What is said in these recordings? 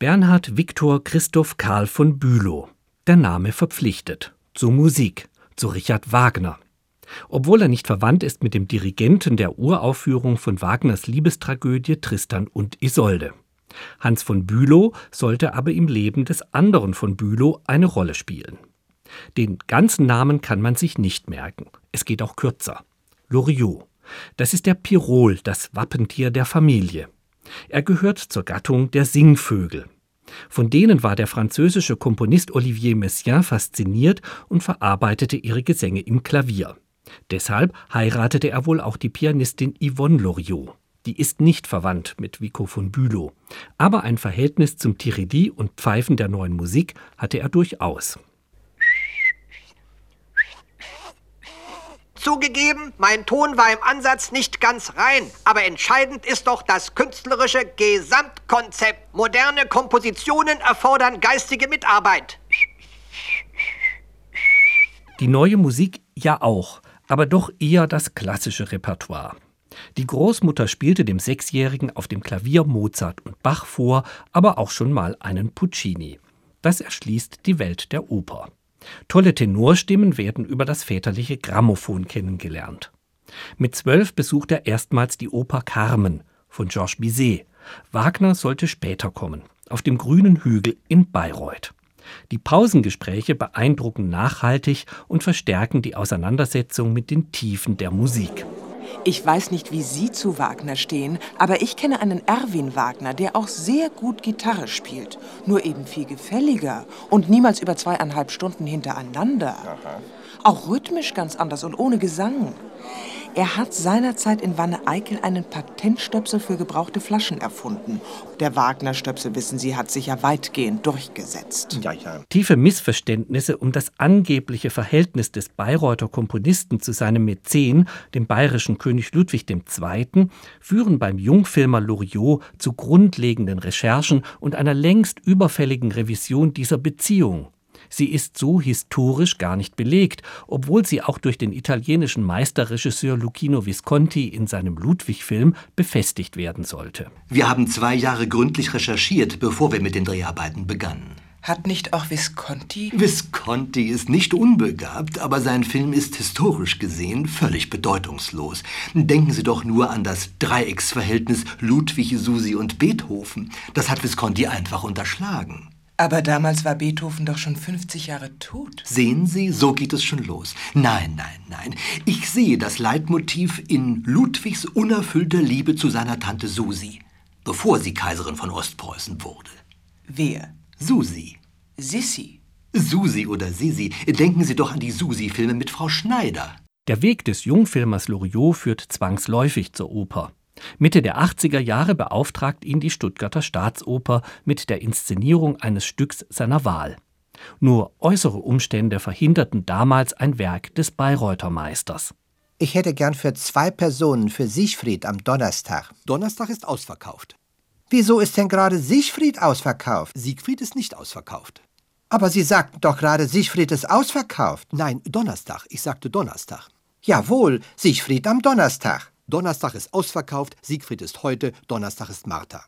Bernhard Viktor Christoph Karl von Bülow. Der Name verpflichtet. Zur Musik. Zu Richard Wagner. Obwohl er nicht verwandt ist mit dem Dirigenten der Uraufführung von Wagners Liebestragödie Tristan und Isolde. Hans von Bülow sollte aber im Leben des anderen von Bülow eine Rolle spielen. Den ganzen Namen kann man sich nicht merken. Es geht auch kürzer. Loriot. Das ist der Pirol, das Wappentier der Familie. Er gehört zur Gattung der Singvögel. Von denen war der französische Komponist Olivier Messiaen fasziniert und verarbeitete ihre Gesänge im Klavier. Deshalb heiratete er wohl auch die Pianistin Yvonne Loriot. Die ist nicht verwandt mit Vico von Bülow, aber ein Verhältnis zum Tiridi und Pfeifen der neuen Musik hatte er durchaus. Zugegeben, mein Ton war im Ansatz nicht ganz rein, aber entscheidend ist doch das künstlerische Gesamtkonzept. Moderne Kompositionen erfordern geistige Mitarbeit. Die neue Musik ja auch, aber doch eher das klassische Repertoire. Die Großmutter spielte dem Sechsjährigen auf dem Klavier Mozart und Bach vor, aber auch schon mal einen Puccini. Das erschließt die Welt der Oper. Tolle Tenorstimmen werden über das väterliche Grammophon kennengelernt. Mit zwölf besucht er erstmals die Oper Carmen von Georges Bizet. Wagner sollte später kommen, auf dem grünen Hügel in Bayreuth. Die Pausengespräche beeindrucken nachhaltig und verstärken die Auseinandersetzung mit den Tiefen der Musik. Ich weiß nicht, wie Sie zu Wagner stehen, aber ich kenne einen Erwin Wagner, der auch sehr gut Gitarre spielt. Nur eben viel gefälliger und niemals über zweieinhalb Stunden hintereinander. Aha. Auch rhythmisch ganz anders und ohne Gesang. Er hat seinerzeit in Wanne-Eickel einen Patentstöpsel für gebrauchte Flaschen erfunden. Der Wagner-Stöpsel, wissen Sie, hat sich ja weitgehend durchgesetzt. Ja, ja. Tiefe Missverständnisse um das angebliche Verhältnis des Bayreuther Komponisten zu seinem Mäzen, dem bayerischen König Ludwig II., führen beim Jungfilmer Loriot zu grundlegenden Recherchen und einer längst überfälligen Revision dieser Beziehung. Sie ist so historisch gar nicht belegt, obwohl sie auch durch den italienischen Meisterregisseur Lucchino Visconti in seinem Ludwig-Film befestigt werden sollte. Wir haben zwei Jahre gründlich recherchiert, bevor wir mit den Dreharbeiten begannen. Hat nicht auch Visconti? Visconti ist nicht unbegabt, aber sein Film ist historisch gesehen völlig bedeutungslos. Denken Sie doch nur an das Dreiecksverhältnis Ludwig, Susi und Beethoven. Das hat Visconti einfach unterschlagen. Aber damals war Beethoven doch schon 50 Jahre tot. Sehen Sie, so geht es schon los. Nein, nein, nein. Ich sehe das Leitmotiv in Ludwigs unerfüllter Liebe zu seiner Tante Susi, bevor sie Kaiserin von Ostpreußen wurde. Wer? Susi. Sissi. Susi oder Sisi. Denken Sie doch an die Susi-Filme mit Frau Schneider. Der Weg des Jungfilmers Loriot führt zwangsläufig zur Oper. Mitte der 80er Jahre beauftragt ihn die Stuttgarter Staatsoper mit der Inszenierung eines Stücks seiner Wahl. Nur äußere Umstände verhinderten damals ein Werk des Bayreuther Meisters. Ich hätte gern für zwei Personen für Siegfried am Donnerstag. Donnerstag ist ausverkauft. Wieso ist denn gerade Siegfried ausverkauft? Siegfried ist nicht ausverkauft. Aber Sie sagten doch gerade, Siegfried ist ausverkauft. Nein, Donnerstag. Ich sagte Donnerstag. Jawohl, Siegfried am Donnerstag. Donnerstag ist ausverkauft, Siegfried ist heute, Donnerstag ist Martha.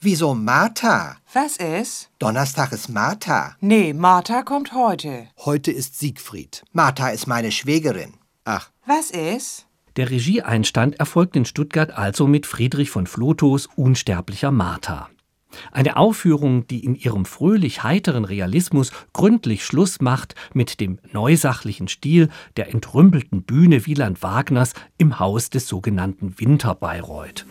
Wieso Martha? Was ist? Donnerstag ist Martha. Nee, Martha kommt heute. Heute ist Siegfried. Martha ist meine Schwägerin. Ach. Was ist? Der Regieeinstand erfolgt in Stuttgart also mit Friedrich von Flotows Unsterblicher Martha. Eine Aufführung, die in ihrem fröhlich heiteren Realismus gründlich Schluss macht mit dem neusachlichen Stil der entrümpelten Bühne Wieland Wagners im Haus des sogenannten Winter Bayreuth.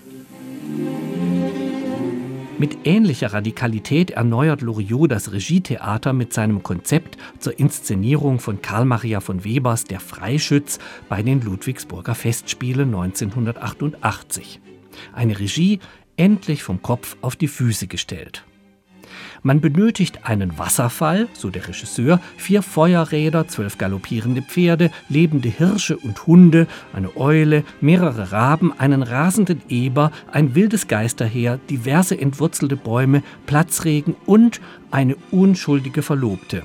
Mit ähnlicher Radikalität erneuert Loriot das Regietheater mit seinem Konzept zur Inszenierung von Karl Maria von Webers Der Freischütz bei den Ludwigsburger Festspielen 1988. Eine Regie, endlich vom Kopf auf die Füße gestellt. Man benötigt einen Wasserfall, so der Regisseur, vier Feuerräder, zwölf galoppierende Pferde, lebende Hirsche und Hunde, eine Eule, mehrere Raben, einen rasenden Eber, ein wildes Geisterheer, diverse entwurzelte Bäume, Platzregen und eine unschuldige Verlobte.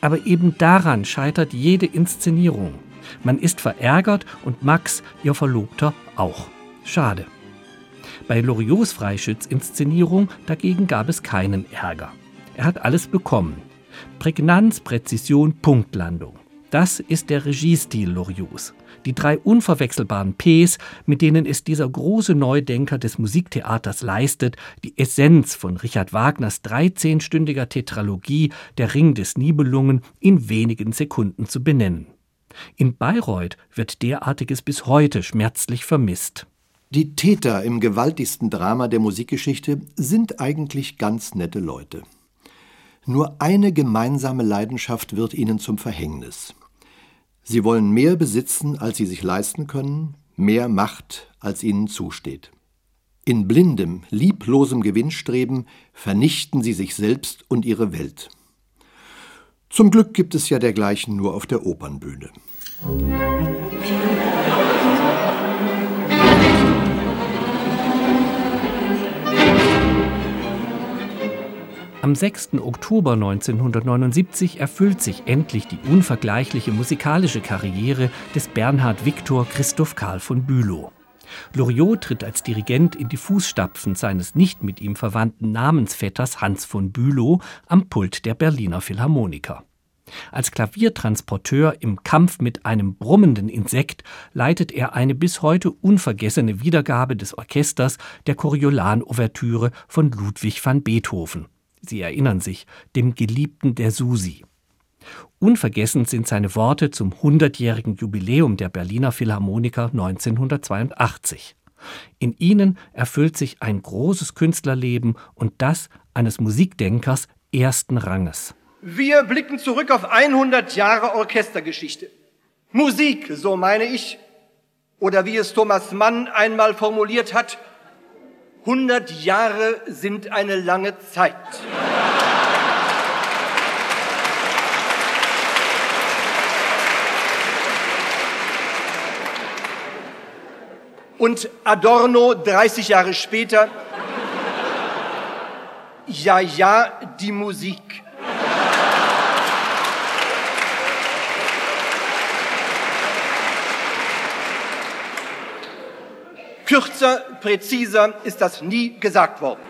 Aber eben daran scheitert jede Inszenierung. Man ist verärgert und Max, ihr Verlobter, auch. Schade. Bei Loriots Freischützinszenierung dagegen gab es keinen Ärger. Er hat alles bekommen. Prägnanz, Präzision, Punktlandung. Das ist der Regiestil Loriots. Die drei unverwechselbaren Ps, mit denen es dieser große Neudenker des Musiktheaters leistet, die Essenz von Richard Wagners 13-stündiger Tetralogie Der Ring des Nibelungen in wenigen Sekunden zu benennen. In Bayreuth wird derartiges bis heute schmerzlich vermisst. Die Täter im gewaltigsten Drama der Musikgeschichte sind eigentlich ganz nette Leute. Nur eine gemeinsame Leidenschaft wird ihnen zum Verhängnis. Sie wollen mehr besitzen, als sie sich leisten können, mehr Macht, als ihnen zusteht. In blindem, lieblosem Gewinnstreben vernichten sie sich selbst und ihre Welt. Zum Glück gibt es ja dergleichen nur auf der Opernbühne. Am 6. Oktober 1979 erfüllt sich endlich die unvergleichliche musikalische Karriere des Bernhard Viktor Christoph Karl von Bülow. Loriot tritt als Dirigent in die Fußstapfen seines nicht mit ihm verwandten Namensvetters Hans von Bülow am Pult der Berliner Philharmoniker. Als Klaviertransporteur im Kampf mit einem brummenden Insekt leitet er eine bis heute unvergessene Wiedergabe des Orchesters der Coriolan-Ouvertüre von Ludwig van Beethoven. Sie erinnern sich, dem Geliebten der Susi. Unvergessen sind seine Worte zum 100-jährigen Jubiläum der Berliner Philharmoniker 1982. In ihnen erfüllt sich ein großes Künstlerleben und das eines Musikdenkers ersten Ranges. Wir blicken zurück auf 100 Jahre Orchestergeschichte. Musik, so meine ich, oder wie es Thomas Mann einmal formuliert hat, 100 Jahre sind eine lange Zeit. Und Adorno 30 Jahre später, ja, ja, die Musik. Kürzer, präziser ist das nie gesagt worden.